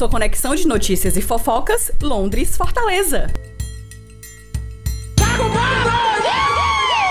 Sua conexão de notícias e fofocas, Londres, Fortaleza.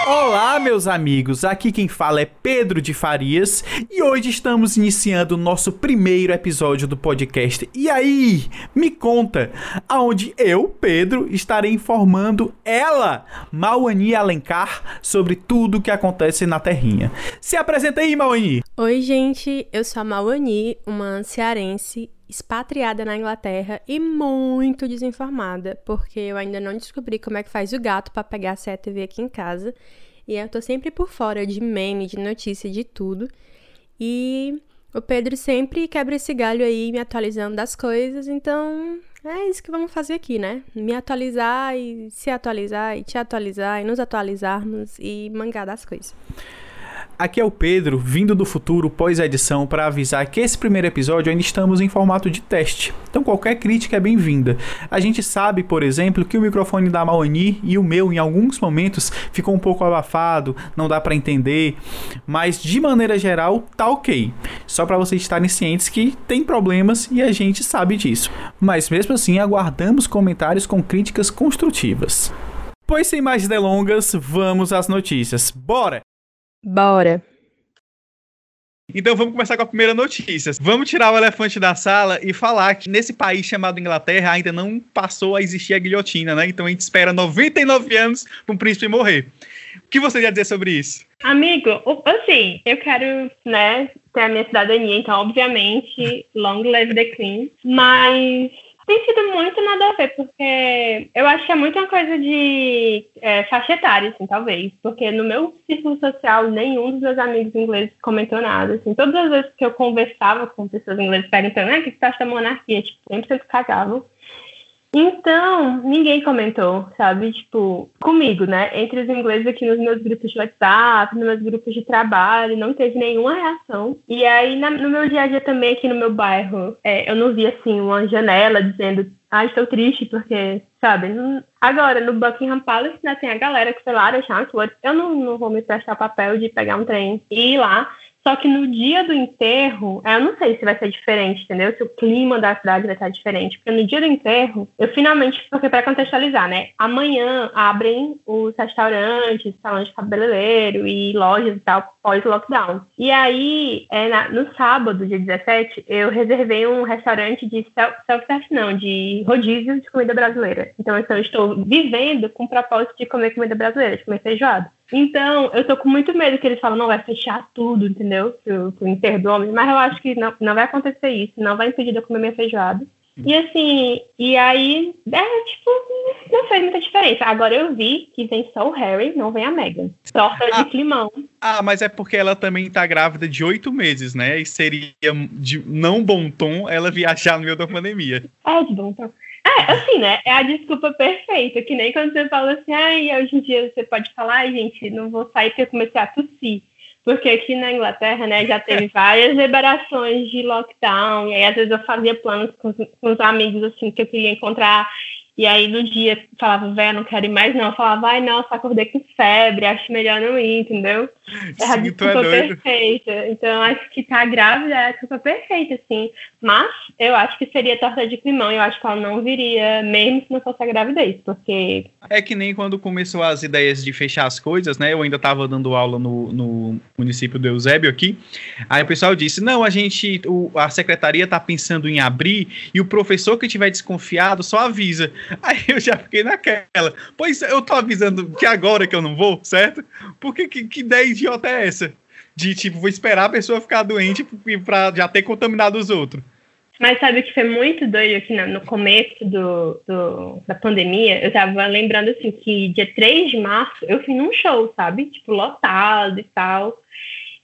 Olá, meus amigos. Aqui quem fala é Pedro de Farias e hoje estamos iniciando o nosso primeiro episódio do podcast. E aí, me conta, aonde eu, Pedro, estarei informando ela, Mauani Alencar, sobre tudo o que acontece na Terrinha. Se apresenta aí, Mauani. Oi, gente. Eu sou a Mauani, uma cearense expatriada na Inglaterra e muito desinformada, porque eu ainda não descobri como é que faz o gato para pegar a CTV aqui em casa. E eu tô sempre por fora de meme, de notícia, de tudo. E o Pedro sempre quebra esse galho aí, me atualizando das coisas. Então, é isso que vamos fazer aqui, né? Me atualizar e se atualizar e te atualizar e nos atualizarmos e mangar das coisas. Aqui é o Pedro, vindo do futuro pós-edição, para avisar que esse primeiro episódio ainda estamos em formato de teste. Então qualquer crítica é bem-vinda. A gente sabe, por exemplo, que o microfone da Maoni e o meu em alguns momentos ficou um pouco abafado, não dá para entender, mas de maneira geral tá OK. Só para vocês estarem cientes que tem problemas e a gente sabe disso. Mas mesmo assim aguardamos comentários com críticas construtivas. Pois sem mais delongas, vamos às notícias. Bora! Bora! Então vamos começar com a primeira notícia. Vamos tirar o elefante da sala e falar que nesse país chamado Inglaterra ainda não passou a existir a guilhotina, né? Então a gente espera 99 anos para um príncipe morrer. O que você ia dizer sobre isso? Amigo, assim, eu quero, né, ter a minha cidadania, então obviamente, long live the queen, mas tem sido muito nada a ver, porque eu acho que é muito uma coisa de é, faixa etária, assim, talvez. Porque no meu círculo social, nenhum dos meus amigos ingleses comentou nada. Assim, todas as vezes que eu conversava com pessoas inglesas perguntando, ah, o que você acha da monarquia? Tipo, sempre cagavam. Então, ninguém comentou, sabe? Tipo, comigo, né? Entre os ingleses aqui nos meus grupos de WhatsApp, nos meus grupos de trabalho, não teve nenhuma reação. E aí, na, no meu dia a dia também, aqui no meu bairro, é, eu não vi, assim, uma janela dizendo, ah, estou triste porque, sabe? Agora, no Buckingham Palace, né, tem a galera que foi lá. Eu não, não vou me prestar papel de pegar um trem e ir lá só que no dia do enterro, eu não sei se vai ser diferente, entendeu? Se o clima da cidade vai estar diferente. Porque no dia do enterro, eu finalmente, porque para contextualizar, né? Amanhã abrem os restaurantes, salões de cabeleireiro e lojas e tal, pós-lockdown. E aí, é na, no sábado, dia 17, eu reservei um restaurante de self-service, não, de rodízio de comida brasileira. Então, eu estou vivendo com o propósito de comer comida brasileira, de comer feijoada. Então, eu tô com muito medo que eles falam, não, vai fechar tudo, entendeu? Enterro do homem. Mas eu acho que não, não vai acontecer isso, não vai impedir de eu comer minha feijoada. E assim, e aí, é, tipo, não fez muita diferença. Agora eu vi que vem só o Harry, não vem a Meghan. Torta ah, de climão. Ah, mas é porque ela também tá grávida de oito meses, né? E seria de não bom tom ela viajar no meio da pandemia. É, de bom tom. É, assim, né? É a desculpa perfeita, que nem quando você fala assim, ai, hoje em dia você pode falar, ai, gente, não vou sair porque eu comecei a tossir. Porque aqui na Inglaterra, né, já teve várias liberações de lockdown, e aí às vezes eu fazia planos com, com os amigos, assim, que eu queria encontrar e aí no dia falava, velho, não quero ir mais não. Eu falava, vai, nossa, acordei com febre, acho melhor não ir, entendeu? É a desculpa é perfeita. Então acho que tá grávida é a desculpa perfeita, assim. Mas eu acho que seria torta de climão. Eu acho que ela não viria, mesmo se não fosse a gravidez, porque. É que nem quando começou as ideias de fechar as coisas, né? Eu ainda tava dando aula no, no município do Eusébio aqui. Aí o pessoal disse: não, a gente, o, a secretaria tá pensando em abrir e o professor que tiver desconfiado só avisa. Aí eu já fiquei naquela. Pois eu tô avisando que agora que eu não vou, certo? Porque que, que ideia idiota é essa? De tipo, vou esperar a pessoa ficar doente pra já ter contaminado os outros. Mas sabe o que foi muito doido aqui no, no começo do, do, da pandemia? Eu tava lembrando assim que dia 3 de março eu fui num show, sabe? Tipo, lotado e tal.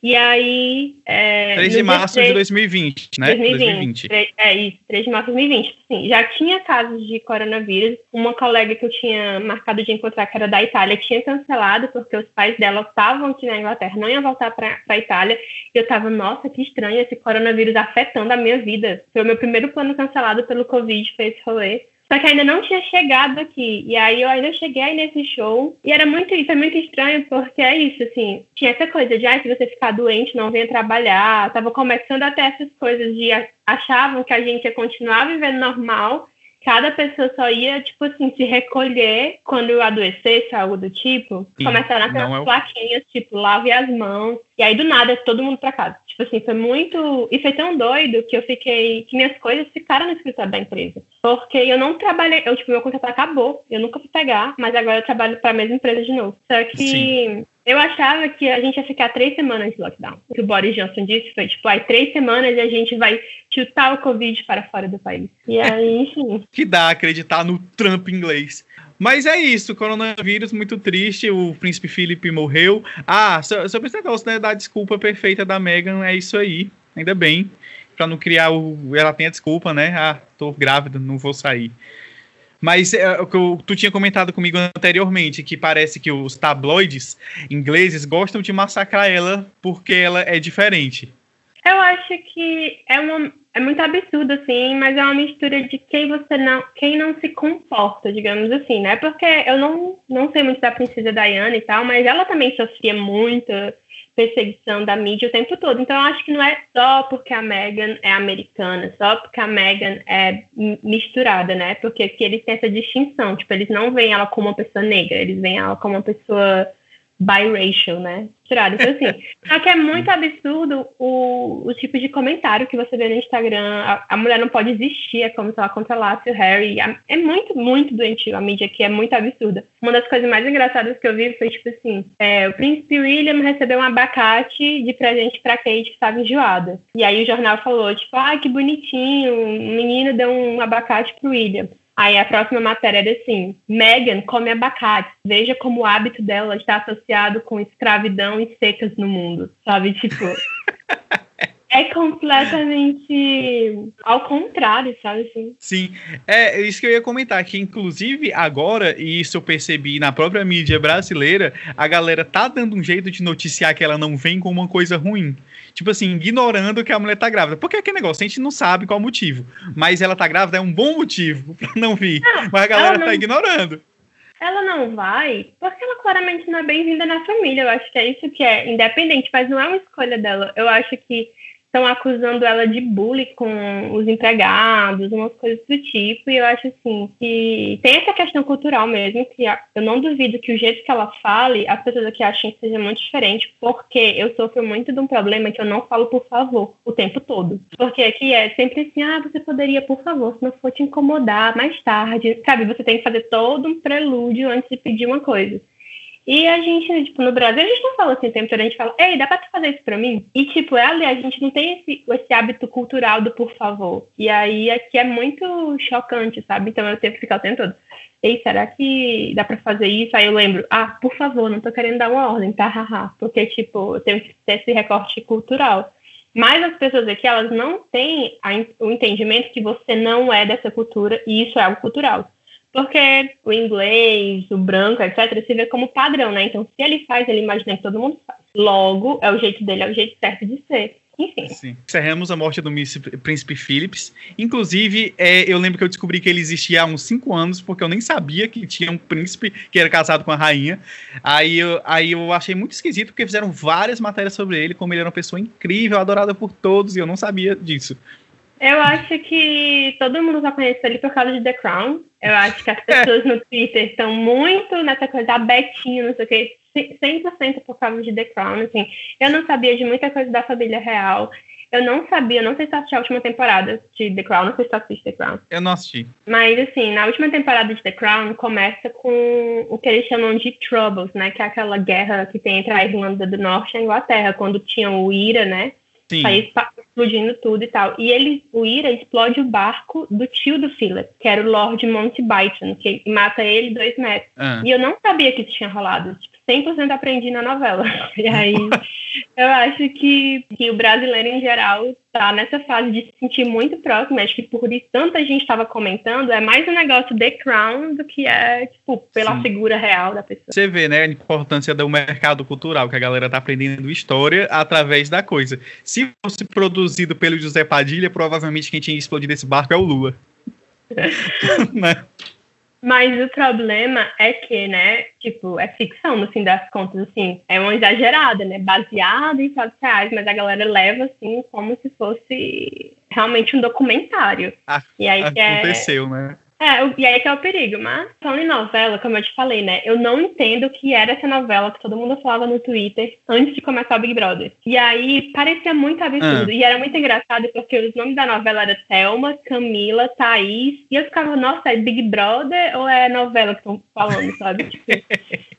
E aí. É, 3 de março 3, de 2020, né? 2020. 2020. 3, é isso, 3 de março de 2020. Sim, já tinha casos de coronavírus. Uma colega que eu tinha marcado de encontrar, que era da Itália, tinha cancelado, porque os pais dela estavam aqui na Inglaterra, não iam voltar para a Itália. E eu tava, nossa, que estranho esse coronavírus afetando a minha vida. Foi o meu primeiro plano cancelado pelo Covid, foi esse rolê. Só que ainda não tinha chegado aqui. E aí eu ainda cheguei nesse show. E era muito, isso é muito estranho, porque é isso, assim, tinha essa coisa de, ah, se você ficar doente, não venha trabalhar. Tava começando até essas coisas de achavam que a gente ia continuar vivendo normal cada pessoa só ia, tipo assim, se recolher quando eu adoecesse, algo do tipo. Sim, Começaram a ter umas é o... plaquinhas, tipo, lave as mãos. E aí, do nada, todo mundo pra casa. Tipo assim, foi muito. E foi tão doido que eu fiquei. que minhas coisas ficaram no escritório da empresa. Porque eu não trabalhei. Eu, tipo, meu contrato acabou. Eu nunca fui pegar, mas agora eu trabalho pra mesma empresa de novo. Só que. Sim. Eu achava que a gente ia ficar três semanas de lockdown. O que o Boris Johnson disse foi, tipo, aí três semanas e a gente vai chutar o Covid para fora do país. E aí, enfim. que dá acreditar no Trump inglês. Mas é isso, coronavírus, muito triste, o príncipe Felipe morreu. Ah, sobre esse negócio, né, da desculpa perfeita da Meghan, é isso aí, ainda bem, pra não criar o... ela tem a desculpa, né, ah, tô grávida, não vou sair. Mas é, o que tu tinha comentado comigo anteriormente, que parece que os tabloides ingleses gostam de massacrar ela porque ela é diferente. Eu acho que é, uma, é muito absurdo, assim, mas é uma mistura de quem você não, quem não se comporta, digamos assim, né? Porque eu não, não sei muito da princesa Diana e tal, mas ela também sofria muito perseguição da mídia o tempo todo. Então, eu acho que não é só porque a Meghan é americana, só porque a Meghan é misturada, né? Porque aqui eles têm essa distinção. Tipo, eles não veem ela como uma pessoa negra, eles veem ela como uma pessoa biracial, né? Tirado. Então, assim, só que é muito absurdo o, o tipo de comentário que você vê no Instagram. A, a mulher não pode existir, é como se ela controlasse o Harry. É muito, muito doentio. A mídia aqui é muito absurda. Uma das coisas mais engraçadas que eu vi foi, tipo assim, é, o príncipe William recebeu um abacate de presente pra Kate que estava enjoada. E aí o jornal falou, tipo, ah, que bonitinho, um menino deu um abacate pro William. Aí a próxima matéria era assim: Megan come abacate. Veja como o hábito dela está associado com escravidão e secas no mundo. Sabe? Tipo. é completamente ao contrário, sabe assim? Sim, é isso que eu ia comentar, que inclusive agora, e isso eu percebi na própria mídia brasileira, a galera tá dando um jeito de noticiar que ela não vem com uma coisa ruim. Tipo assim, ignorando que a mulher tá grávida. Porque é aquele negócio, a gente não sabe qual motivo. Mas ela tá grávida é um bom motivo pra não vir. Não, mas a galera tá não... tá ignorando ela não vai porque ela claramente não é bem-vinda na família. Eu acho que é isso que é independente, mas não é uma escolha dela. Eu acho que estão acusando ela de bullying com os empregados, umas coisas do tipo, e eu acho assim que tem essa questão cultural mesmo, que eu não duvido que o jeito que ela fale, as pessoas aqui achem que seja muito diferente, porque eu sofro muito de um problema que eu não falo por favor o tempo todo. Porque aqui é sempre assim, ah, você poderia, por favor, se não for te incomodar mais tarde, sabe? Você tem que fazer todo um prelúdio antes de pedir uma coisa. E a gente, tipo, no Brasil, a gente não fala assim o tempo todo, a gente fala, ei, dá pra tu fazer isso pra mim? E, tipo, é ali, a gente não tem esse, esse hábito cultural do por favor. E aí aqui é muito chocante, sabe? Então eu tenho que ficar o tempo todo. Ei, será que dá pra fazer isso? Aí eu lembro, ah, por favor, não tô querendo dar uma ordem, tá? Haha. Porque, tipo, eu tenho que ter esse recorte cultural. Mas as pessoas aqui, elas não têm a, o entendimento que você não é dessa cultura e isso é algo cultural. Porque o inglês, o branco, etc., se vê como padrão, né? Então, se ele faz, ele imagina que todo mundo faz. Logo, é o jeito dele, é o jeito certo de ser. Enfim. Sim. Encerramos a morte do príncipe Philips. Inclusive, é, eu lembro que eu descobri que ele existia há uns 5 anos, porque eu nem sabia que tinha um príncipe que era casado com a rainha. Aí eu, aí eu achei muito esquisito, porque fizeram várias matérias sobre ele, como ele era uma pessoa incrível, adorada por todos, e eu não sabia disso. Eu acho que todo mundo já conhece ele por causa de The Crown. Eu acho que as pessoas no Twitter estão muito nessa coisa da Betinho, não sei o quê, 100% por causa de The Crown. Assim. Eu não sabia de muita coisa da família real. Eu não sabia, não sei se assisti a última temporada de The Crown, não sei se tu assiste The Crown. Eu não assisti. Mas, assim, na última temporada de The Crown começa com o que eles chamam de Troubles, né? Que é aquela guerra que tem entre a Irlanda do Norte e a Inglaterra, quando tinham o Ira, né? Sim. País explodindo tudo e tal. E ele, o Ira explode o barco do tio do Philip, que era o Lord Mountbatten, que mata ele dois metros. Ah. E eu não sabia que isso tinha rolado. Tipo, 100% aprendi na novela. E aí, eu acho que, que o brasileiro em geral tá nessa fase de se sentir muito próximo. Acho que por isso tanta gente estava comentando, é mais um negócio The Crown do que é, tipo, pela Sim. figura real da pessoa. Você vê, né, a importância do mercado cultural, que a galera tá aprendendo história através da coisa. Se fosse produzido pelo José Padilha, provavelmente quem tinha explodido esse barco é o Lula. né? Mas o problema é que, né, tipo, é ficção, no fim das contas, assim, é uma exagerada, né, baseada em fatos reais, mas a galera leva, assim, como se fosse realmente um documentário. Ah, e aí aconteceu, é... né? É, e aí que é o perigo. Mas, falando em novela, como eu te falei, né? Eu não entendo o que era essa novela que todo mundo falava no Twitter antes de começar o Big Brother. E aí parecia muito absurdo. Ah. E era muito engraçado porque os nomes da novela eram Thelma, Camila, Thaís. E eu ficava, nossa, é Big Brother ou é novela que estão falando, sabe? tipo,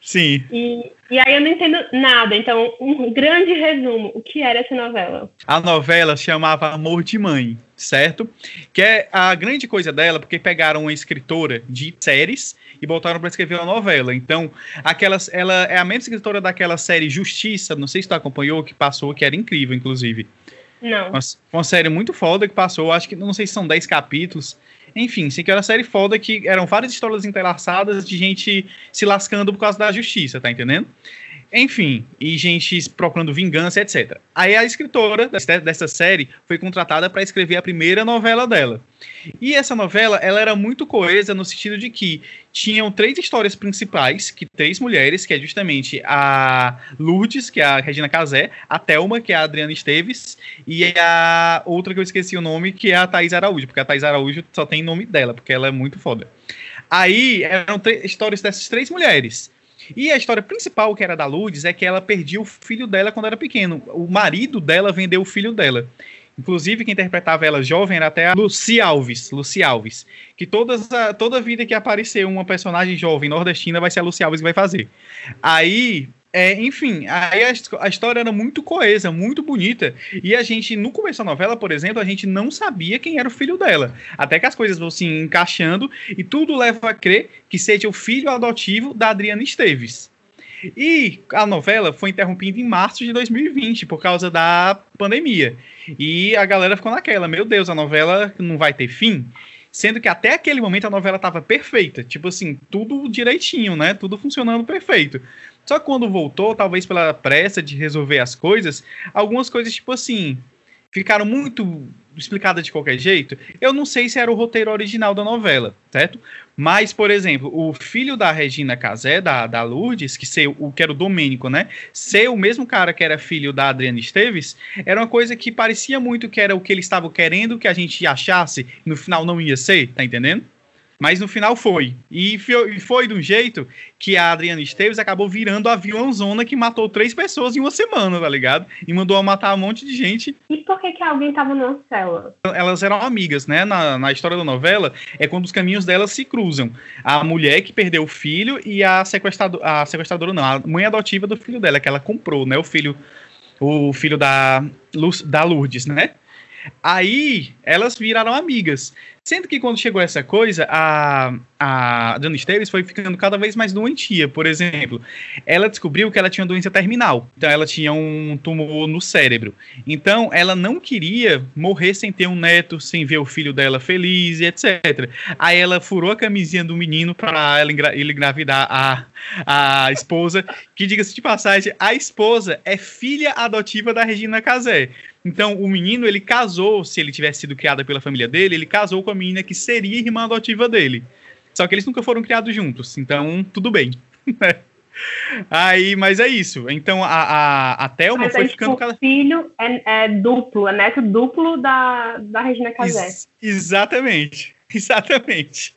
Sim. E, e aí eu não entendo nada. Então, um grande resumo: o que era essa novela? A novela chamava Amor de Mãe, certo? Que é a grande coisa dela, porque pegaram uma escritora de séries e botaram para escrever uma novela. Então, aquelas, ela é a mesma escritora daquela série Justiça, não sei se tu acompanhou, que passou, que era incrível, inclusive. Não. Uma, uma série muito foda que passou, acho que não sei se são 10 capítulos. Enfim, sei que era uma série foda que eram várias histórias entrelaçadas de gente se lascando por causa da justiça, tá entendendo? Enfim, e gente procurando vingança, etc. Aí a escritora dessa série foi contratada para escrever a primeira novela dela. E essa novela, ela era muito coesa no sentido de que tinham três histórias principais, que três mulheres, que é justamente a Lourdes, que é a Regina Casé, a Thelma, que é a Adriana Esteves, e a outra que eu esqueci o nome, que é a Thais Araújo, porque a Thais Araújo só tem nome dela, porque ela é muito foda. Aí eram histórias dessas três mulheres. E a história principal, que era da Lourdes, é que ela perdia o filho dela quando era pequeno. O marido dela vendeu o filho dela. Inclusive, quem interpretava ela jovem era até a Lucy Alves. Lucy Alves. Que todas a, toda vida que aparecer uma personagem jovem nordestina vai ser a Lucy Alves que vai fazer. Aí, é, enfim, aí a, a, história era muito coesa, muito bonita. E a gente, no começo da novela, por exemplo, a gente não sabia quem era o filho dela. Até que as coisas vão se encaixando e tudo leva a crer que seja o filho adotivo da Adriana Esteves. E a novela foi interrompida em março de 2020 por causa da pandemia. E a galera ficou naquela, meu Deus, a novela não vai ter fim. Sendo que até aquele momento a novela estava perfeita, tipo assim, tudo direitinho, né? Tudo funcionando perfeito. Só que quando voltou, talvez pela pressa de resolver as coisas, algumas coisas, tipo assim, ficaram muito explicadas de qualquer jeito. Eu não sei se era o roteiro original da novela, certo? Mas, por exemplo, o filho da Regina Casé, da, da Lourdes, que, ser, o, que era o Domênico, né? Ser o mesmo cara que era filho da Adriana Esteves, era uma coisa que parecia muito que era o que eles estavam querendo que a gente achasse, e no final não ia ser, tá entendendo? Mas no final foi. E foi, de um jeito que a Adriana Esteves acabou virando a vilãozona que matou três pessoas em uma semana, tá ligado? E mandou matar um monte de gente. E por que, que alguém tava na cela? Elas eram amigas, né? Na, na história da novela, é quando os caminhos delas se cruzam. A mulher que perdeu o filho e a, sequestrador, a sequestradora, não, a mãe adotiva do filho dela, que ela comprou, né? O filho, o filho da, da Lourdes, né? Aí elas viraram amigas. Sendo que quando chegou essa coisa, a, a Dana Esteves foi ficando cada vez mais doentia. Por exemplo, ela descobriu que ela tinha doença terminal. Então ela tinha um tumor no cérebro. Então ela não queria morrer sem ter um neto, sem ver o filho dela feliz e etc. Aí ela furou a camisinha do menino para ele engravidar a, a esposa. Que diga-se de passagem, a esposa é filha adotiva da Regina Casé. Então, o menino, ele casou, se ele tivesse sido criado pela família dele, ele casou com a menina que seria irmã adotiva dele. Só que eles nunca foram criados juntos, então tudo bem. Aí, mas é isso. Então a, a, a Thelma mas foi aí, ficando. O filho é, é, duplo, é neto duplo da, da Regina Casé. Ex exatamente. Exatamente.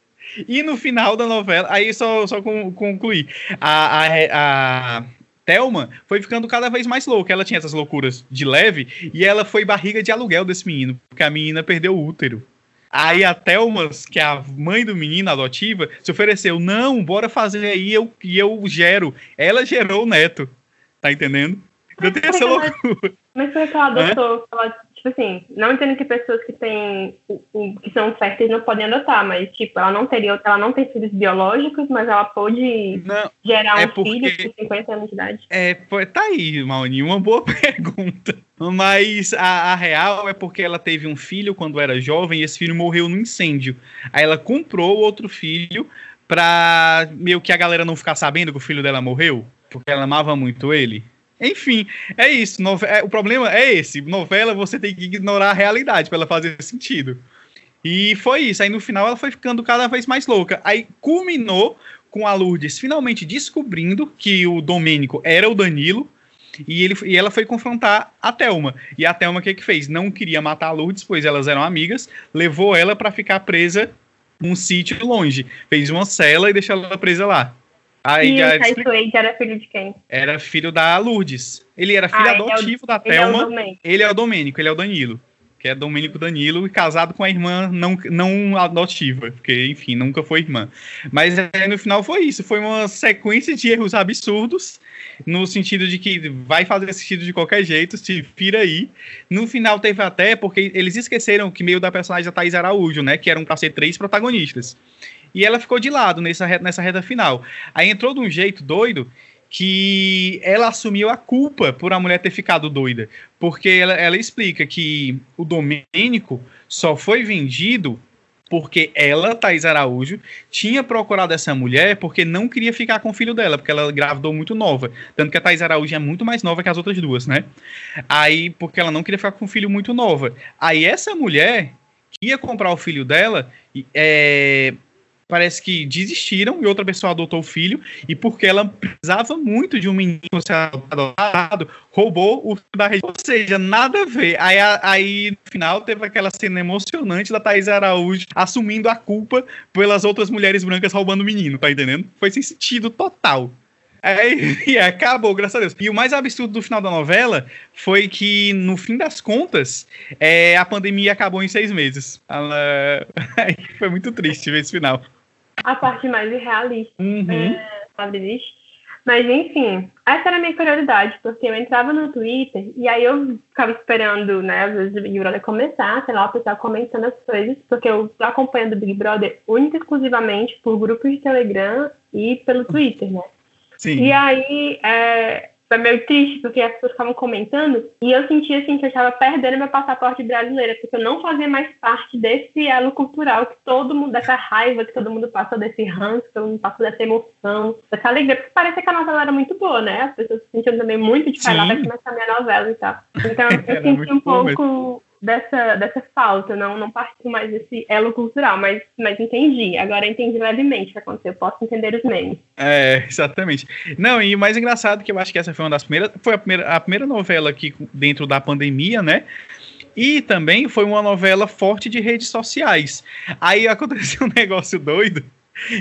E no final da novela, aí só, só concluir. A, a, a, Thelma foi ficando cada vez mais louca. Ela tinha essas loucuras de leve e ela foi barriga de aluguel desse menino, porque a menina perdeu o útero. Aí a Thelma, que é a mãe do menino adotiva, se ofereceu: não, bora fazer aí eu, e eu gero. Ela gerou o neto. Tá entendendo? Eu tenho essa loucura. Mas foi que ela adotou. Ela tipo assim, não entendo que pessoas que têm que são férteis não podem adotar, mas tipo, ela não teria, ela não tem filhos biológicos, mas ela pode não, gerar é um porque, filho com 50 anos de idade. É, tá aí, Mauni, uma boa pergunta. Mas a, a, real é porque ela teve um filho quando era jovem e esse filho morreu no incêndio. Aí ela comprou outro filho pra meio que a galera não ficar sabendo que o filho dela morreu, porque ela amava muito ele. Enfim, é isso. É, o problema é esse. Novela você tem que ignorar a realidade para ela fazer sentido. E foi isso. Aí no final ela foi ficando cada vez mais louca. Aí culminou com a Lourdes finalmente descobrindo que o Domênico era o Danilo. E, ele, e ela foi confrontar a Thelma. E a Thelma o que, que fez? Não queria matar a Lourdes, pois elas eram amigas. Levou ela para ficar presa num sítio longe. Fez uma cela e deixou ela presa lá. Aí e o Wade era filho de quem? Era filho da Lourdes. Ele era filho ah, adotivo é o, da Thelma. Ele é, o ele é o Domênico, ele é o Danilo que é Domênico Danilo, e casado com a irmã não, não adotiva, porque, enfim, nunca foi irmã. Mas é, no final foi isso, foi uma sequência de erros absurdos, no sentido de que vai fazer sentido de qualquer jeito, se vira aí. No final teve até, porque eles esqueceram que meio da personagem da Thaís Araújo, né, que eram para ser três protagonistas. E ela ficou de lado nessa, nessa reta final. Aí entrou de um jeito doido que ela assumiu a culpa por a mulher ter ficado doida. Porque ela, ela explica que o Domênico só foi vendido porque ela, Thais Araújo, tinha procurado essa mulher porque não queria ficar com o filho dela, porque ela gravidou muito nova. Tanto que a Thais Araújo é muito mais nova que as outras duas, né? Aí, porque ela não queria ficar com o filho muito nova. Aí essa mulher ia comprar o filho dela, é, parece que desistiram e outra pessoa adotou o filho, e porque ela precisava muito de um menino ser adotado, roubou o filho da região. Ou seja, nada a ver. Aí, aí, no final, teve aquela cena emocionante da Thais Araújo assumindo a culpa pelas outras mulheres brancas roubando o menino, tá entendendo? Foi sem sentido total. E acabou, graças a Deus. E o mais absurdo do final da novela foi que, no fim das contas, é, a pandemia acabou em seis meses. Ela... Foi muito triste ver esse final a parte mais irrealista, uhum. é, sabe Mas, enfim, essa era a minha curiosidade, porque eu entrava no Twitter e aí eu ficava esperando, né, às vezes o Big Brother começar, sei lá, o pessoal comentando as coisas, porque eu tô acompanhando o Big Brother única e exclusivamente por grupos de Telegram e pelo Twitter, né? Sim. E aí, é, foi meio triste, porque as pessoas estavam comentando, e eu sentia assim que eu estava perdendo meu passaporte brasileiro, porque eu não fazia mais parte desse elo cultural que todo mundo, dessa raiva que todo mundo passou, desse ranço, que todo mundo passou dessa emoção, dessa alegria, porque parece que a novela era muito boa, né? As pessoas se sentiam também muito de lá, vai começar a minha novela e tal. Então eu senti um pouco dessa, dessa falta, não, não participo mais desse elo cultural, mas, mas entendi. Agora entendi levemente o que aconteceu, posso entender os memes. É, exatamente. Não, e o mais engraçado que eu acho que essa foi uma das primeiras, foi a primeira, a primeira novela aqui dentro da pandemia, né? E também foi uma novela forte de redes sociais. Aí aconteceu um negócio doido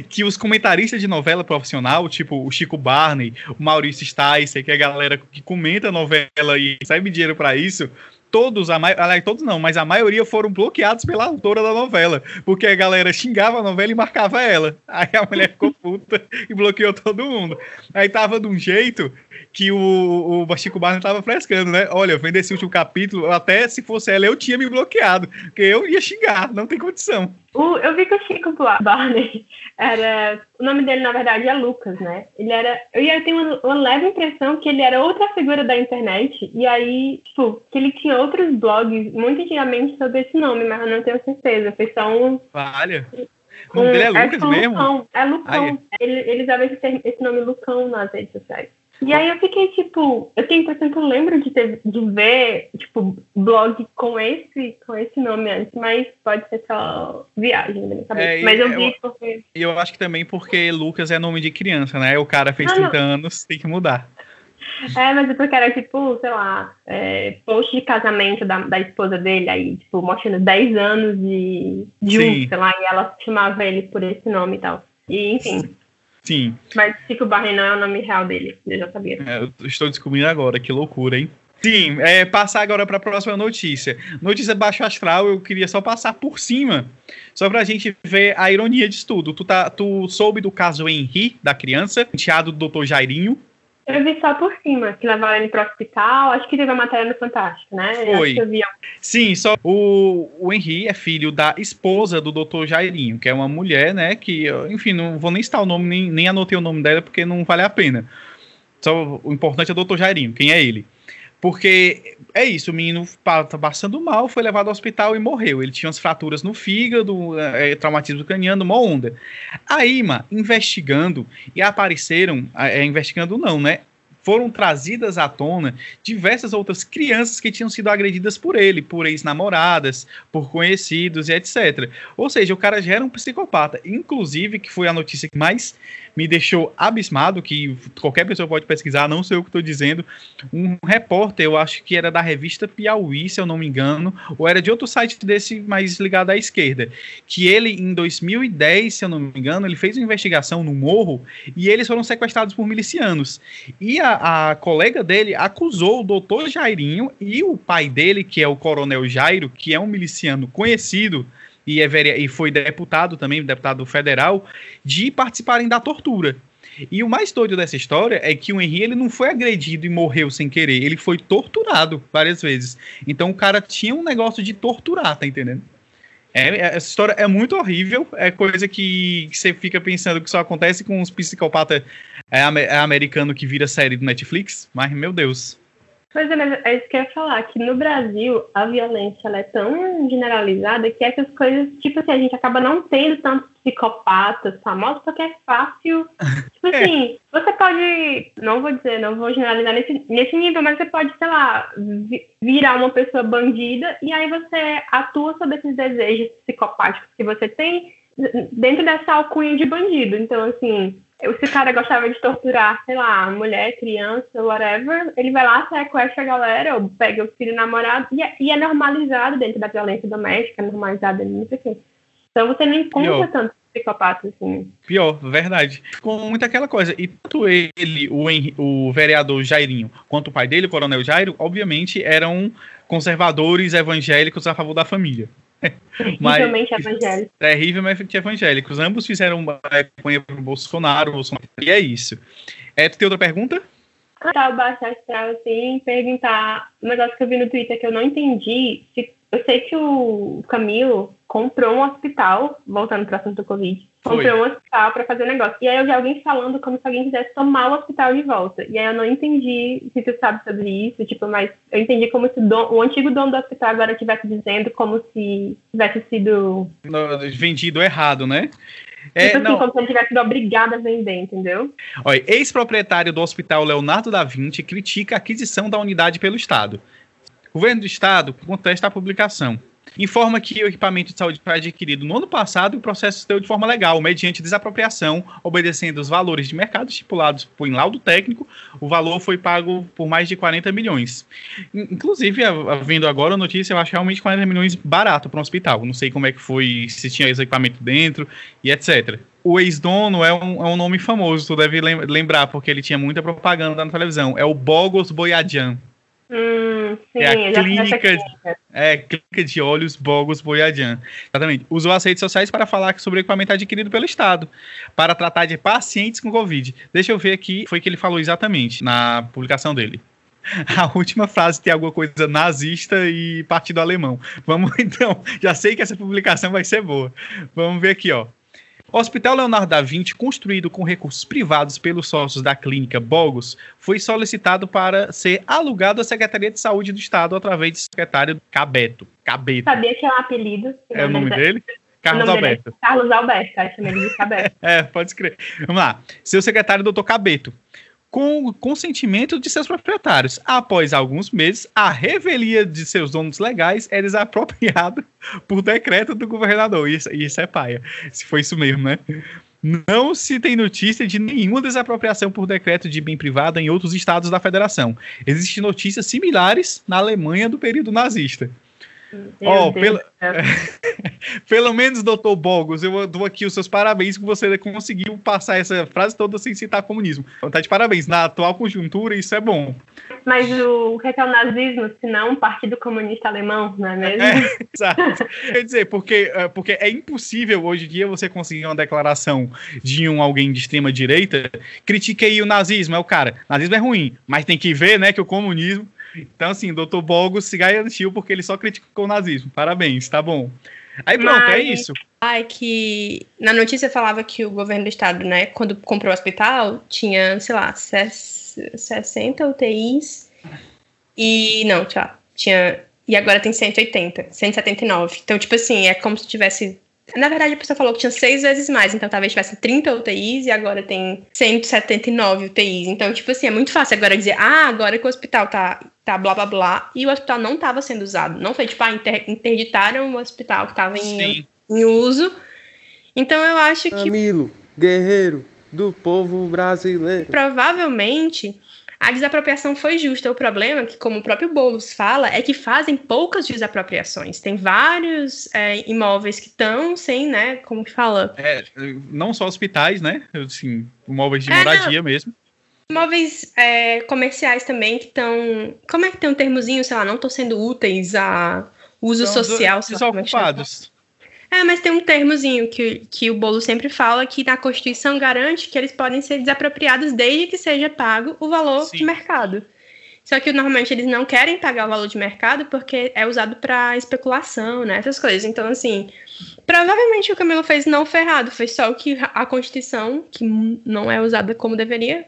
que os comentaristas de novela profissional, tipo o Chico Barney, o Maurício Sticer, que é a galera que comenta a novela e recebe dinheiro para isso, todos, a maioria, todos não, mas a maioria foram bloqueados pela autora da novela, porque a galera xingava a novela e marcava ela. Aí a mulher ficou puta e bloqueou todo mundo. Aí tava de um jeito que o, o Chico Barney tava frescando, né? Olha, vendo esse último capítulo, até se fosse ela, eu tinha me bloqueado, porque eu ia xingar, não tem condição. O, eu vi que o Chico Barney era. O nome dele, na verdade, é Lucas, né? Ele era. Eu, eu tenho uma, uma, leve impressão que ele era outra figura da internet. E aí, tipo, que ele tinha outros blogs muito antigamente sobre esse nome, mas eu não tenho certeza. Foi só um. Valha. O nome dele é Lucas é mesmo? Lucão. É Lucão. Ele, ele usava esse, esse nome Lucão nas redes sociais. E aí eu fiquei, tipo, eu tenho a impressão que eu lembro de, ter, de ver, tipo, blog com esse, com esse nome antes, mas pode ser só viagem da minha cabeça. É, mas eu vi eu, porque. E eu acho que também porque Lucas é nome de criança, né? O cara fez não, 30 não. anos, tem que mudar. É, mas é porque era tipo, sei lá, é, post de casamento da, da esposa dele, aí, tipo, mostrando 10 anos de, de um, sei lá, e ela chamava ele por esse nome e tal. E, enfim. Sim. Mas Chico Barney não é o nome real dele, eu já sabia. É, estou descobrindo agora, que loucura, hein? Sim, é, passar agora para a próxima notícia. Notícia baixo astral, eu queria só passar por cima, só para a gente ver a ironia disso tudo. Tu, tá, tu soube do caso Henri, da criança, enteado do Dr. Jairinho, eu vi só por cima, que levaram ele para o hospital. Acho que teve a matéria no Fantástico, né? Foi. Sim, só o, o Henry é filho da esposa do Dr. Jairinho, que é uma mulher, né? Que, enfim, não vou nem citar o nome, nem, nem anotei o nome dela, porque não vale a pena. Só o importante é o Dr. Jairinho, quem é ele. Porque é isso, o menino tá passando mal, foi levado ao hospital e morreu. Ele tinha umas fraturas no fígado, é, traumatismo craniano, uma onda. Aí, mano, investigando, e apareceram, é, investigando não, né? Foram trazidas à tona diversas outras crianças que tinham sido agredidas por ele, por ex-namoradas, por conhecidos e etc. Ou seja, o cara já era um psicopata. Inclusive, que foi a notícia que mais me deixou abismado, que qualquer pessoa pode pesquisar, não sei o que estou dizendo. Um repórter, eu acho que era da revista Piauí, se eu não me engano, ou era de outro site desse mais ligado à esquerda, que ele, em 2010, se eu não me engano, ele fez uma investigação no morro e eles foram sequestrados por milicianos. E a, a colega dele acusou o doutor Jairinho e o pai dele, que é o coronel Jairo, que é um miliciano conhecido e, é e foi deputado também, deputado federal, de participarem da tortura. E o mais doido dessa história é que o Henry ele não foi agredido e morreu sem querer, ele foi torturado várias vezes. Então o cara tinha um negócio de torturar, tá entendendo? É, é essa história é muito horrível, é coisa que, que você fica pensando que só acontece com os psicopatas é, é, americano que vira série do Netflix, mas meu Deus. Pois é, mas é isso que eu ia falar, que no Brasil a violência ela é tão generalizada que essas coisas, tipo assim, a gente acaba não tendo tantos psicopatas famosos porque é fácil. Tipo é. assim, não vou dizer, não vou generalizar nesse, nesse nível, mas você pode, sei lá, virar uma pessoa bandida e aí você atua sobre esses desejos psicopáticos que você tem dentro dessa alcunha de bandido. Então, assim, se o cara gostava de torturar, sei lá, mulher, criança, whatever, ele vai lá, sequestra a galera, ou pega o filho namorado, e é, e é normalizado dentro da violência doméstica, é normalizado não sei o. Então você não encontra Pior. tanto psicopata assim. Pior, verdade. Com muita aquela coisa. E tanto ele, o, o vereador Jairinho, quanto o pai dele, o coronel Jairo, obviamente eram conservadores evangélicos a favor da família. Terrivelmente evangélicos. Terrivelmente evangélicos. Ambos fizeram uma campanha pro Bolsonaro, Bolsonaro. E é isso. É, tu tem outra pergunta? Tá, o baixo astral, assim, perguntar um negócio que eu vi no Twitter que eu não entendi. Se, eu sei que o Camilo comprou um hospital, voltando para o assunto do Covid, comprou um hospital para fazer negócio. E aí eu vi alguém falando como se alguém quisesse tomar o hospital de volta. E aí eu não entendi se tu sabe sobre isso, tipo, mas eu entendi como se o, o antigo dono do hospital agora estivesse dizendo como se tivesse sido... Vendido errado, né? É, tipo assim, não. como se ele tivesse sido obrigado a vender, entendeu? Olha, ex-proprietário do Hospital Leonardo da Vinci critica a aquisição da unidade pelo Estado. O governo do Estado contesta a publicação informa que o equipamento de saúde foi adquirido no ano passado e o processo deu de forma legal, mediante desapropriação, obedecendo os valores de mercado estipulados por em laudo técnico, o valor foi pago por mais de 40 milhões. Inclusive, vendo agora a notícia, eu acho realmente 40 milhões barato para um hospital. Não sei como é que foi, se tinha esse equipamento dentro e etc o ex-dono é um, é um nome famoso, tu deve lembrar, porque ele tinha muita propaganda na televisão. É o Bogos Boyadjan. Hum, sim, é a clínica, é, clínica de olhos Bogos Boyadian. Exatamente. Usou as redes sociais para falar sobre o equipamento adquirido pelo Estado para tratar de pacientes com Covid. Deixa eu ver aqui, foi que ele falou exatamente na publicação dele. A última frase tem alguma coisa nazista e partido alemão. Vamos então, já sei que essa publicação vai ser boa. Vamos ver aqui, ó. O Hospital Leonardo da Vinci, construído com recursos privados pelos sócios da clínica Bogos, foi solicitado para ser alugado à Secretaria de Saúde do Estado através do secretário Cabeto. Cabeto. Sabia que é um apelido. É o nome dele? Carlos Alberto. É Carlos Alberto, acho ele de Cabeto. é, pode escrever. Vamos lá. Seu secretário, doutor Cabeto com o consentimento de seus proprietários. Após alguns meses, a revelia de seus donos legais é desapropriada por decreto do governador. Isso, isso é paia, se foi isso mesmo, né? Não se tem notícia de nenhuma desapropriação por decreto de bem privado em outros estados da federação. Existem notícias similares na Alemanha do período nazista. Oh, pelo... pelo menos, doutor Bogos, eu dou aqui os seus parabéns que você conseguiu passar essa frase toda sem citar comunismo. Então, tá de parabéns. Na atual conjuntura, isso é bom. Mas o que é o nazismo, se não um partido comunista alemão, não é mesmo? É, exato. Quer dizer, porque, é, porque é impossível hoje em dia você conseguir uma declaração de um alguém de extrema direita, critiquei o nazismo, é o cara, nazismo é ruim, mas tem que ver, né, que o comunismo então, assim, o Dr. Bogos se garantiu porque ele só criticou o nazismo. Parabéns, tá bom. Aí pronto, é Mas... é isso. Ai, que na notícia falava que o governo do estado, né, quando comprou o hospital, tinha, sei lá, 60 UTIs e não, tchau, tinha e agora tem 180, 179. Então, tipo assim, é como se tivesse Na verdade, a pessoa falou que tinha seis vezes mais, então talvez tivesse 30 UTIs e agora tem 179 UTIs. Então, tipo assim, é muito fácil agora dizer, ah, agora que o hospital tá, tá blá blá blá, e o hospital não estava sendo usado. Não foi tipo, ah, inter interditaram o hospital que estava em, em uso. Então eu acho que. Camilo, guerreiro do povo brasileiro. Provavelmente a desapropriação foi justa. O problema, que, como o próprio Boulos fala, é que fazem poucas desapropriações. Tem vários é, imóveis que estão sem, né? Como que fala? É, não só hospitais, né? Assim, imóveis de é, moradia mesmo. Imóveis é, comerciais também que estão. Como é que tem um termozinho, sei lá, não estão sendo úteis a uso então, social. Desocupados. É, mas tem um termozinho que, que o Bolo sempre fala que na Constituição garante que eles podem ser desapropriados desde que seja pago o valor Sim. de mercado. Só que normalmente eles não querem pagar o valor de mercado porque é usado para especulação, né? Essas coisas. Então, assim, provavelmente o Camilo fez não ferrado, foi só o que a Constituição, que não é usada como deveria,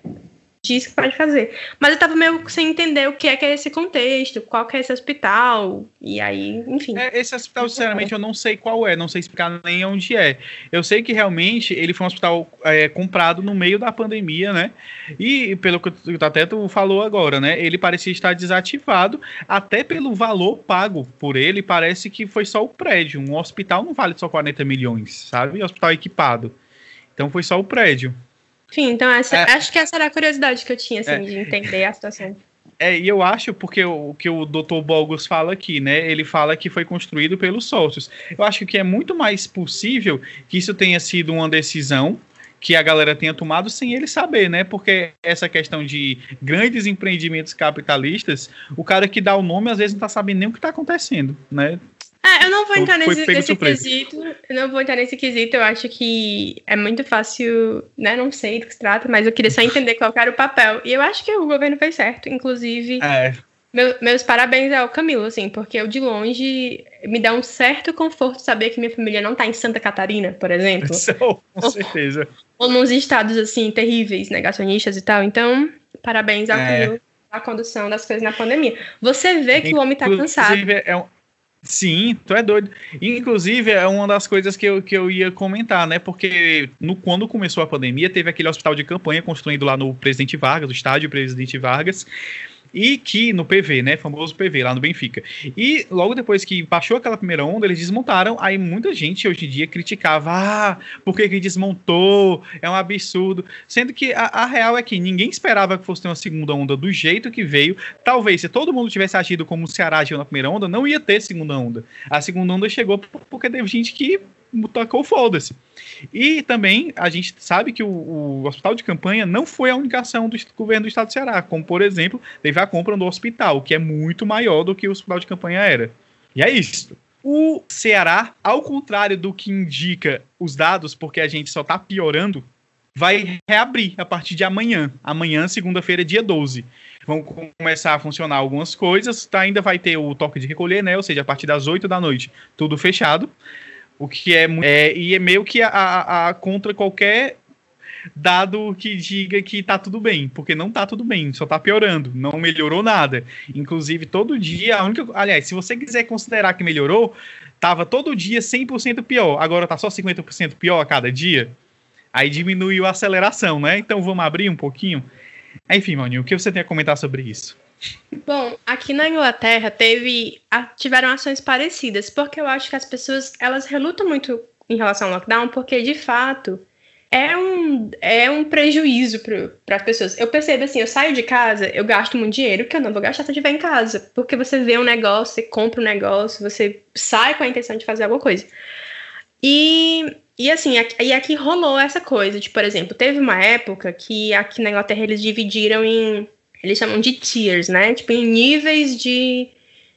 diz que pode fazer. Mas eu tava meio sem entender o que é que é esse contexto, qual que é esse hospital, e aí, enfim. É, esse hospital, sinceramente, eu não sei qual é, não sei explicar nem onde é. Eu sei que realmente ele foi um hospital é, comprado no meio da pandemia, né? E pelo que o Tateto falou agora, né? Ele parecia estar desativado, até pelo valor pago por ele, parece que foi só o prédio. Um hospital não vale só 40 milhões, sabe? Hospital equipado. Então foi só o prédio. Enfim, então essa, é, acho que essa era a curiosidade que eu tinha, assim, é, de entender a situação. É, e eu acho, porque o que o Dr. Bolgos fala aqui, né? Ele fala que foi construído pelos sócios. Eu acho que é muito mais possível que isso tenha sido uma decisão que a galera tenha tomado sem ele saber, né? Porque essa questão de grandes empreendimentos capitalistas, o cara que dá o nome às vezes não tá sabendo nem o que tá acontecendo, né? Ah, eu não vou entrar nesse, nesse quesito. Eu não vou entrar nesse quesito. Eu acho que é muito fácil, né? Não sei do que se trata, mas eu queria só entender qual era o papel. E eu acho que o governo fez certo. Inclusive, é. meu, meus parabéns ao Camilo, assim, porque eu de longe me dá um certo conforto saber que minha família não tá em Santa Catarina, por exemplo. com certeza. Ou, ou nos estados, assim, terríveis, negacionistas e tal. Então, parabéns ao é. Camilo a condução das coisas na pandemia. Você vê que Inclusive, o homem tá cansado. É um, Sim, tu é doido. Inclusive, é uma das coisas que eu, que eu ia comentar, né? Porque no, quando começou a pandemia, teve aquele hospital de campanha construído lá no Presidente Vargas, o estádio Presidente Vargas e que no PV, né, famoso PV lá no Benfica. E logo depois que baixou aquela primeira onda, eles desmontaram, aí muita gente hoje em dia criticava, ah, por que que desmontou? É um absurdo. Sendo que a, a, real é que ninguém esperava que fosse ter uma segunda onda do jeito que veio. Talvez se todo mundo tivesse agido como o Ceará agiu na primeira onda, não ia ter segunda onda. A segunda onda chegou porque teve gente que tacou foda-se. E também a gente sabe que o, o, hospital de campanha não foi a única ação do governo do estado do Ceará, como por exemplo, teve a compra do hospital, que é muito maior do que o hospital de campanha era. E é isso. O Ceará, ao contrário do que indica os dados, porque a gente só está piorando, vai reabrir a partir de amanhã. Amanhã, segunda-feira, dia 12. Vão começar a funcionar algumas coisas. Tá, ainda vai ter o toque de recolher, né? Ou seja, a partir das 8 da noite, tudo fechado. O que é, é e é meio que a, a, a, contra qualquer dado que diga que tá tudo bem, porque não tá tudo bem, só tá piorando, não melhorou nada. Inclusive, todo dia, a única, aliás, se você quiser considerar que melhorou, tava todo dia 100% pior, agora tá só 50% pior a cada dia. Aí diminuiu a aceleração, né? Então vamos abrir um pouquinho. Enfim, Maninho, o que você tem a comentar sobre isso? Bom, aqui na Inglaterra teve tiveram ações parecidas, porque eu acho que as pessoas elas relutam muito em relação ao lockdown, porque de fato é um, é um prejuízo para as pessoas. Eu percebo assim, eu saio de casa, eu gasto muito dinheiro que eu não vou gastar se eu estiver em casa, porque você vê um negócio, você compra um negócio, você sai com a intenção de fazer alguma coisa. E, e assim, e aqui rolou essa coisa, de, por exemplo, teve uma época que aqui na Inglaterra eles dividiram em eles chamam de tiers, né? Tipo, em níveis de,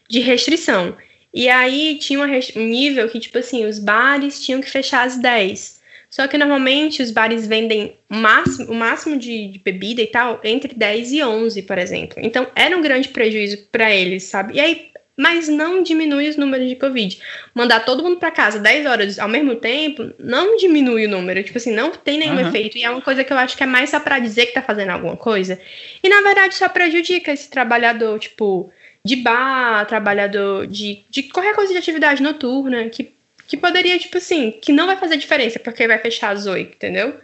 de restrição. E aí tinha um nível que, tipo assim, os bares tinham que fechar às 10. Só que normalmente os bares vendem o máximo, o máximo de, de, bebida e tal entre 10 e 11, por exemplo. Então era um grande prejuízo para eles, sabe? E aí mas não diminui os números de Covid. Mandar todo mundo para casa 10 horas ao mesmo tempo não diminui o número. Tipo assim, não tem nenhum uhum. efeito. E é uma coisa que eu acho que é mais só para dizer que tá fazendo alguma coisa. E na verdade só prejudica esse trabalhador, tipo, de bar, trabalhador de, de qualquer coisa de atividade noturna, que que poderia, tipo assim, que não vai fazer diferença, porque vai fechar às 8, entendeu?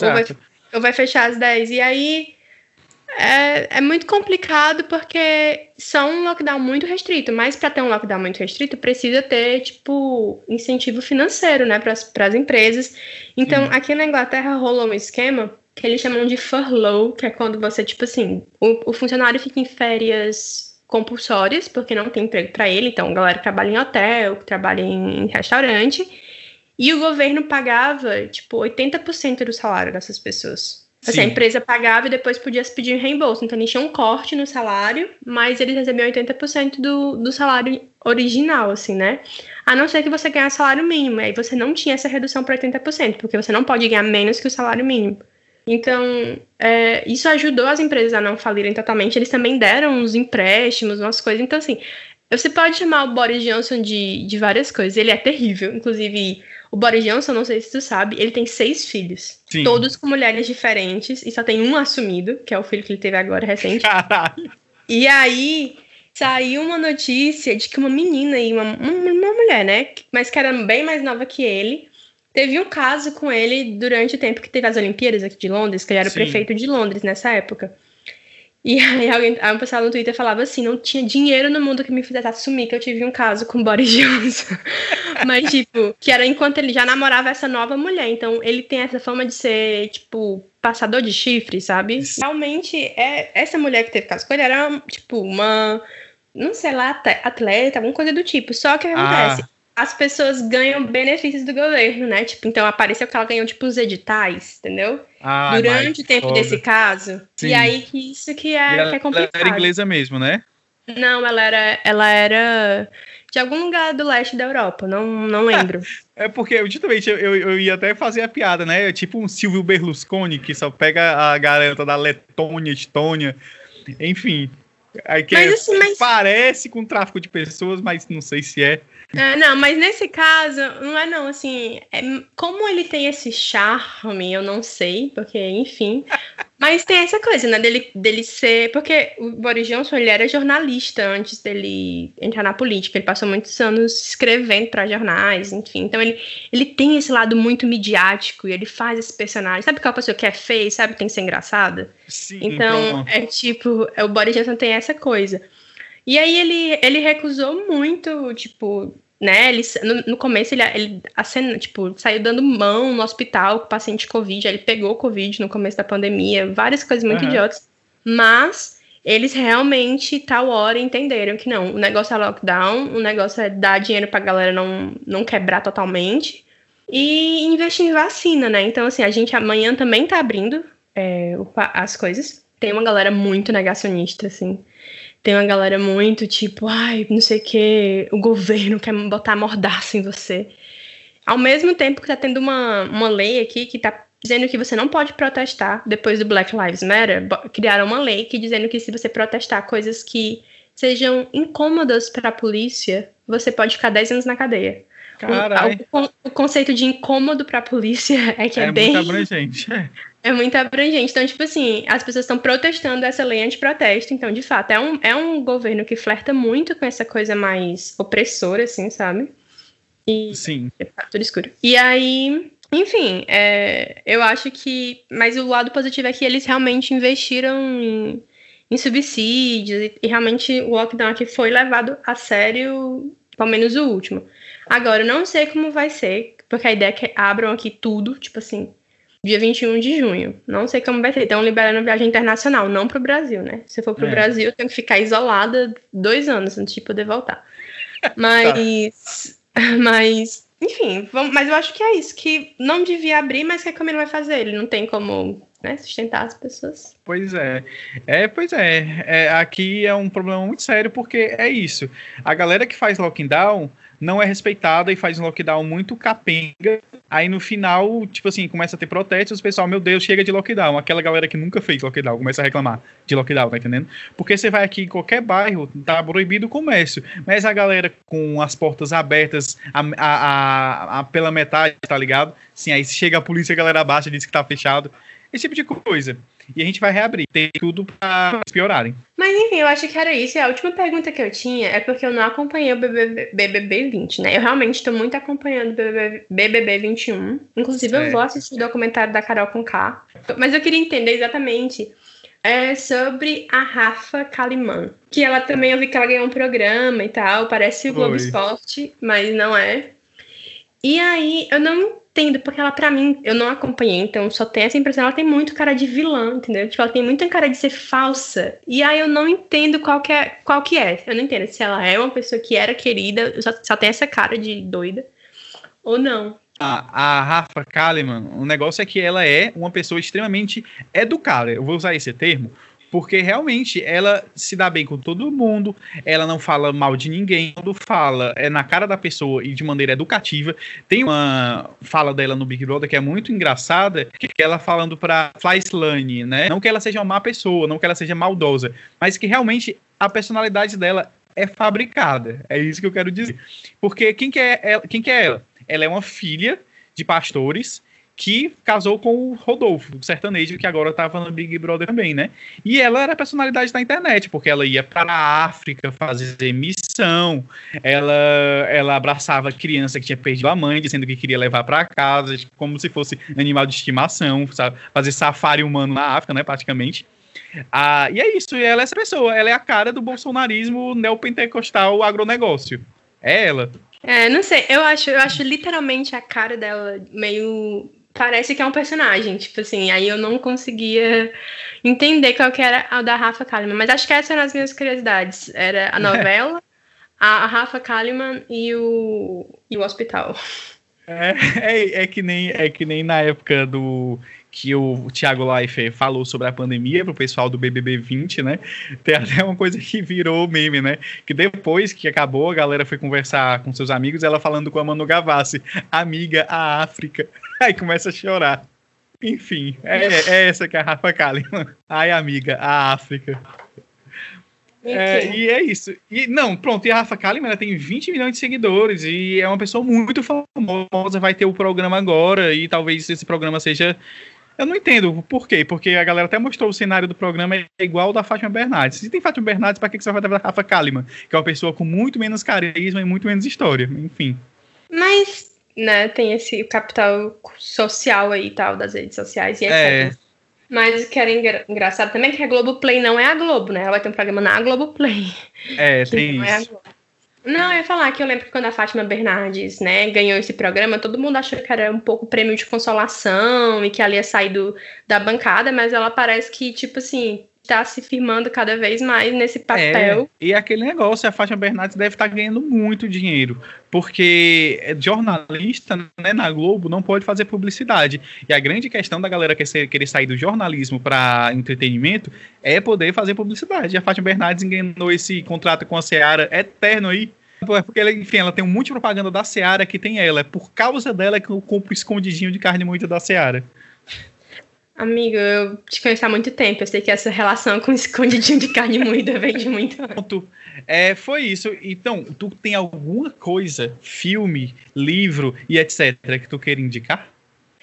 Ou vai, ou vai fechar às 10. E aí é, é muito complicado porque são um lockdown muito restrito, mas para ter um lockdown muito restrito, precisa ter, tipo, incentivo financeiro, né, para as empresas. Então, aqui na Inglaterra rolou um esquema que eles chamam de furlough, que é quando você, tipo assim, o, o funcionário fica em férias compulsórias, porque não tem emprego para ele, então a galera que trabalha em hotel, que trabalha em restaurante, e o governo pagava, tipo, 80% do salário dessas pessoas. Assim, a empresa pagava e depois podia se pedir reembolso. Então, eles tinham um corte no salário, mas eles recebiam 80% do, do salário original, assim, né? A não ser que você ganhasse salário mínimo. Aí você não tinha essa redução para 80%, porque você não pode ganhar menos que o salário mínimo. Então, é, isso ajudou as empresas a não falirem totalmente. Eles também deram uns empréstimos, umas coisas. Então, assim, você pode chamar o Boris Johnson de, de várias coisas. Ele é terrível. Inclusive, o Boris Johnson, não sei se tu sabe, ele tem seis filhos. Sim. Todos com mulheres diferentes. E só tem um assumido, que é o filho que ele teve agora, recente. Caralho. E aí saiu uma notícia de que uma menina e uma, uma, mulher, né? Mas que era bem mais nova que ele, teve um caso com ele durante o tempo que teve as Olimpíadas aqui de Londres, que ele era Sim. o prefeito de Londres nessa época. E aí alguém, aí um pessoal no Twitter falava assim, não tinha dinheiro no mundo que me fizesse assumir que eu tive um caso com o Boris Johnson. Mas, tipo, que era enquanto ele já namorava essa nova mulher. Então, ele tem essa fama de ser, tipo, passador de chifre, sabe? Sim. Realmente, é, essa mulher que teve caso com ele era, tipo, uma, não sei lá, atleta, alguma coisa do tipo. Só que o que Ah. As pessoas ganham benefícios do governo, né? Tipo, então apareceu que ela ganhou, tipo, os editais, entendeu? Ah, Durante o tempo foda. desse caso. Sim. E aí que isso que é, ela, que é ela complicado. era inglesa mesmo, né? Não, ela era, ela era de algum lugar do leste da Europa, não, não lembro. É porque, justamente, eu, eu, eu ia até fazer a piada, né? É tipo um Silvio Berlusconi, que só pega a garota da Letônia, Estônia, enfim. Aí que Mas é- assim, mas- parece com tráfico de pessoas, mas não sei se é. É, não, mas nesse caso, não é não, assim, é- como ele tem esse charme, eu não sei, porque, enfim. Mas tem essa coisa, né, dele, dele ser. Porque o Boris Johnson, ele era jornalista antes dele entrar na política. Ele passou muitos anos escrevendo para jornais, enfim. Então ele, ele tem esse lado muito midiático e ele faz esse personagem. Sabe aquela pessoa que é feia, sabe, tem que ser engraçada? Sim, Então, pronto. é tipo, é, o Boris Johnson tem essa coisa. E aí ele, ele recusou muito, tipo, né? Ele, no, no começo ele, ele acena, tipo, saiu dando mão no hospital com paciente Covid. aí Ele pegou Covid no começo da pandemia, várias coisas muito Aham. idiotas. Mas eles realmente, tal hora, entenderam que não, o negócio é lockdown, o negócio é dar dinheiro pra galera não, não quebrar totalmente. E investir em vacina, né? Então, assim, a gente amanhã também tá abrindo é, as coisas. Tem uma galera muito negacionista, assim. Tem uma galera muito tipo, ai, não sei o que, o governo quer botar mordaça em você. Ao mesmo tempo que tá tendo uma, uma lei aqui que tá dizendo que você não pode protestar depois do Black Lives Matter, criaram uma lei que dizendo que se você protestar coisas que sejam incômodas para a polícia, você pode ficar 10 anos na cadeia. O-. O, o conceito de incômodo para a polícia é que é, É, bem muito abrangente. É. é muito abrangente. Então, tipo assim, as pessoas estão protestando essa lei antiprotesto. Então, de fato, é um, é um governo que flerta muito com essa coisa mais opressora, assim, sabe? E Sim. tá tudo escuro. E aí, enfim, é, eu acho que. Mas o lado positivo é que eles realmente investiram em, em subsídios e, e realmente o lockdown aqui foi levado a sério, pelo menos o último. Agora, eu não sei como vai ser, porque a ideia é que abram aqui tudo, tipo assim, dia 21 de junho. Não sei como vai ser. Estão liberando viagem internacional, não pro Brasil, né? Se eu for pro É. Brasil, eu tenho que ficar isolada dois anos antes de poder voltar. Mas. Mas. Enfim, vamos, mas eu acho que é isso, que não devia abrir, mas que a Câmara vai fazer. Ele não tem como né, sustentar as pessoas. Pois é. É, pois é. é. Aqui é um problema muito sério, porque é isso. A galera que faz lockdown não é respeitada e faz um lockdown muito capenga. Aí no final, tipo assim, começa a ter protestos, o pessoal, meu Deus, chega de lockdown. Aquela galera que nunca fez lockdown começa a reclamar de lockdown, tá entendendo? Porque você vai aqui em qualquer bairro, tá proibido o comércio. Mas a galera com as portas abertas a, a, a- pela metade, tá ligado? Sim, aí chega a polícia, a galera abaixa, diz que tá fechado. Esse tipo de coisa. E a gente vai reabrir. Tem tudo pra piorarem. Mas enfim, eu acho que era isso. E a última pergunta que eu tinha é porque eu não acompanhei o BBB, BBB 20, né? Eu realmente tô muito acompanhando o BBB, BBB 21. Inclusive, eu vou assistir o documentário da Carol com K. Mas eu queria entender exatamente é sobre a Rafa Kalimann. Que ela também, eu vi que ela ganhou um programa e tal. Parece o Globo. Esporte, mas não é. E aí, eu não entendo, porque ela, pra mim, eu não acompanhei, então só tem essa impressão. Ela tem muito cara de vilã, entendeu? Tipo, ela tem muita cara de ser falsa. E aí eu não entendo qual que é. Qual que é. Eu não entendo se ela é uma pessoa que era querida, só, só tem essa cara de doida, ou não. A, a Rafa Kalimann, o negócio é que ela é uma pessoa extremamente educada. Eu vou usar esse termo, porque realmente ela se dá bem com todo mundo, ela não fala mal de ninguém, quando fala é na cara da pessoa e de maneira educativa. Tem uma fala dela no Big Brother que é muito engraçada, que é ela falando pra Flyslane, né? Não que ela seja uma má pessoa, não que ela seja maldosa, mas que realmente a personalidade dela é fabricada. É isso que eu quero dizer. Porque quem que é ela? Quem que é ela? Ela é uma filha de pastores que casou com o Rodolfo, o sertanejo, que agora tava no Big Brother também, né? E ela era personalidade da internet, porque ela ia para a África fazer missão, ela, ela abraçava criança que tinha perdido a mãe, dizendo que queria levar para casa, como se fosse animal de estimação, sabe? Fazer safari humano na África, né, praticamente. Ah, e é isso, ela é essa pessoa, ela é a cara do bolsonarismo neopentecostal agronegócio. É ela. É, não sei, eu acho, eu acho literalmente a cara dela meio. Parece que é um personagem, tipo assim, aí eu não conseguia entender qual que era a da Rafa Kalimann, mas acho que essas eram as minhas curiosidades. Era a novela, a, a Rafa Kalimann e o, e o hospital. É, é, é, que nem, é que nem na época do que o Thiago Leifert falou sobre a pandemia pro pessoal do BBB 20, né? Tem até uma coisa que virou meme, né? Que depois que acabou, a galera foi conversar com seus amigos, ela falando com a Manu Gavassi, amiga, a África. Aí começa a chorar. Enfim, é, é essa que é a Rafa Kalimann. Ai, amiga, a África. É, e é isso. E não, pronto, e a Rafa Kalimann ela tem 20 milhões de seguidores e é uma pessoa muito famosa, vai ter o programa agora e talvez esse programa seja eu não entendo por quê, porque a galera até mostrou o cenário do programa é igual ao da Fátima Bernardes. Se tem Fátima Bernardes, para que você vai dar Rafa Kalimann? Que é uma pessoa com muito menos carisma e muito menos história, enfim. Mas, né, tem esse capital social aí e tal, das redes sociais, e é, é. Mas o que era engra engraçado também é que a Globoplay não é a Globo, né? Ela vai ter um programa na Globoplay. É, tem não isso. É não, eu ia falar que eu lembro que quando a Fátima Bernardes, né, ganhou esse programa, todo mundo achou que era um pouco prêmio de consolação e que ela ia sair do, da bancada, mas ela parece que, tipo assim, tá se firmando cada vez mais nesse papel. É, e aquele negócio, a Fátima Bernardes deve estar tá ganhando muito dinheiro, porque jornalista né, na Globo não pode fazer publicidade. E a grande questão da galera querer, querer sair do jornalismo para entretenimento é poder fazer publicidade. E a Fátima Bernardes enganou esse contrato com a Seara eterno aí. É porque, ela, enfim, ela tem um monte de propaganda da Seara que tem ela. É por causa dela que eu compro escondidinho de carne moída da Seara. Amigo, eu te conheço há muito tempo. Eu sei que essa relação com escondidinho de carne moída vem de muito antes. É, foi isso. Então, tu tem alguma coisa, filme, livro e etc., que tu queira indicar?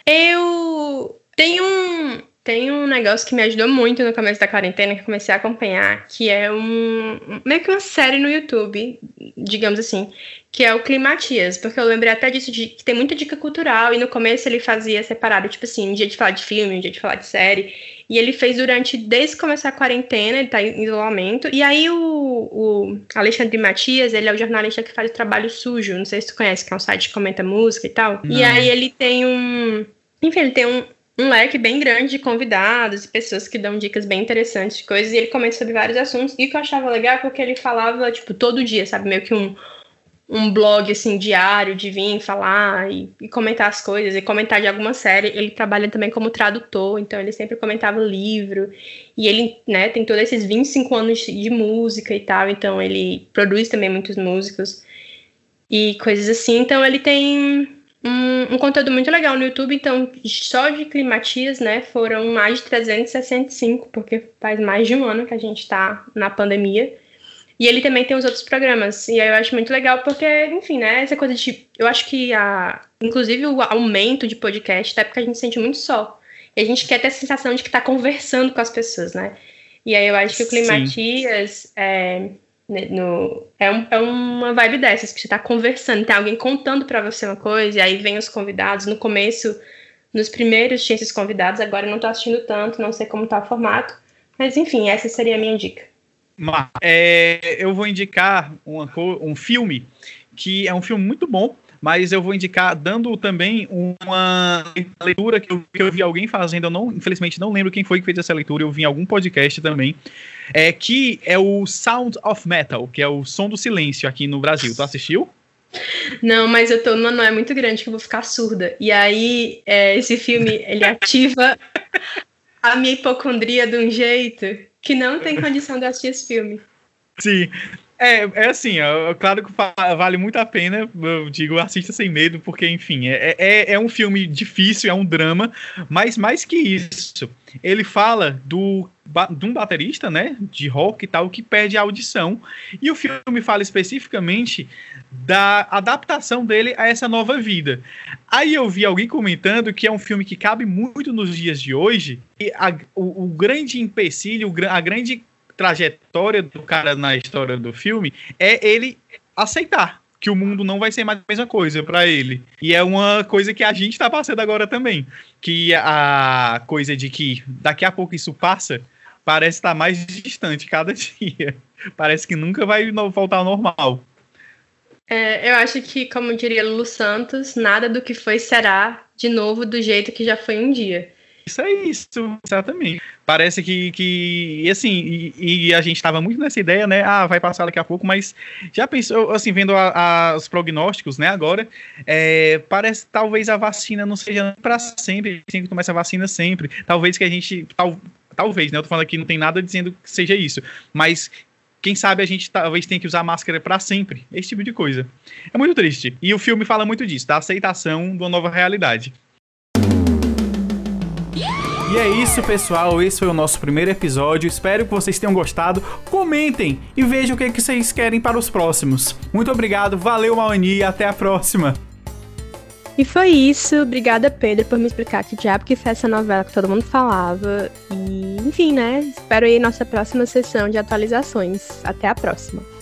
Eu tenho um, tem um negócio que me ajudou muito no começo da quarentena, que eu comecei a acompanhar, que é um meio que uma série no YouTube, digamos assim, que é o Climatias, porque eu lembrei até disso, de, que tem muita dica cultural, e no começo ele fazia separado, tipo assim, um dia de falar de filme, um dia de falar de série, e ele fez durante, desde começar a quarentena, ele tá em isolamento, e aí o, o Alexandre Matias, ele é o jornalista que faz o Trabalho Sujo, não sei se tu conhece, que é um site que comenta música e tal, não. e aí ele tem um... Enfim, ele tem um, um leque bem grande de convidados e pessoas que dão dicas bem interessantes de coisas, e ele comenta sobre vários assuntos, e o que eu achava legal é porque ele falava, tipo, todo dia, sabe, meio que um, um blog, assim, diário, de vir falar e, e comentar as coisas, e comentar de alguma série, ele trabalha também como tradutor, então ele sempre comentava livro, e ele, né, tem todos esses 25 anos de música e tal, então ele produz também muitos músicos, e coisas assim, então ele tem um, um, conteúdo muito legal no YouTube. Então, só de climatias, né, foram mais de 365, porque faz mais de um ano que a gente está na pandemia. E ele também tem os outros programas. E aí eu acho muito legal porque, enfim, né, essa coisa de. Eu acho que a. Inclusive o aumento de podcast, até porque a gente se sente muito só. E a gente quer ter a sensação de que está conversando com as pessoas, né? E aí eu acho que o Climatias é, no, é, um, é, uma vibe dessas, que você está conversando, tem alguém contando para você uma coisa, e aí vem os convidados. No começo, nos primeiros tinha esses convidados, agora eu não estou assistindo tanto, não sei como está o formato. Mas enfim, essa seria a minha dica. É, eu vou indicar uma, um filme que é um filme muito bom, mas eu vou indicar dando também uma leitura que eu, que eu vi alguém fazendo, eu não, infelizmente não lembro quem foi que fez essa leitura, eu vi em algum podcast também, é que é o Sound of Metal, que é o som do silêncio aqui no Brasil. Tu assistiu? Não, mas eu tô numa noia muito grande que eu vou ficar surda. E aí, é, esse filme, ele ativa a minha hipocondria de um jeito que não tem condição de assistir esse filme. Sim, é, é assim, claro que vale muito a pena, eu digo, assista sem medo, porque, enfim, é, é, é um filme difícil, é um drama, mas mais que isso, ele fala do, de um baterista, né, de rock e tal, que perde a audição, e o filme fala especificamente da adaptação dele a essa nova vida. Aí eu vi alguém comentando que é um filme que cabe muito nos dias de hoje, e a, o, o grande empecilho, a grande trajetória do cara na história do filme é ele aceitar que o mundo não vai ser mais a mesma coisa para ele. E é uma coisa que a gente tá passando agora também. Que a coisa de que daqui a pouco isso passa parece estar tá mais distante cada dia. Parece que nunca vai voltar ao normal. É, eu acho que, como diria Lulu Santos, nada do que foi será de novo do jeito que já foi um dia. Isso é isso, exatamente. Parece que, que assim, e, e a gente estava muito nessa ideia, né? Ah, vai passar daqui a pouco, mas já pensou, assim, vendo a, a, os prognósticos, né, agora, é, parece talvez a vacina não seja para sempre, tem que tomar essa vacina sempre. Talvez que a gente, tal, talvez, né? Eu tô falando aqui, não tem nada dizendo que seja isso, mas quem sabe a gente talvez tenha que usar máscara para sempre, esse tipo de coisa. É muito triste. E o filme fala muito disso, da aceitação de uma nova realidade. E é isso, pessoal. Esse foi o nosso primeiro episódio. Espero que vocês tenham gostado. Comentem e vejam o que, vocês querem para os próximos. Muito obrigado, valeu, Maoni, e até a próxima. E foi isso. Obrigada, Pedro, por me explicar que diabo que foi essa novela que todo mundo falava. E, enfim, né? Espero aí nossa próxima sessão de atualizações. Até a próxima.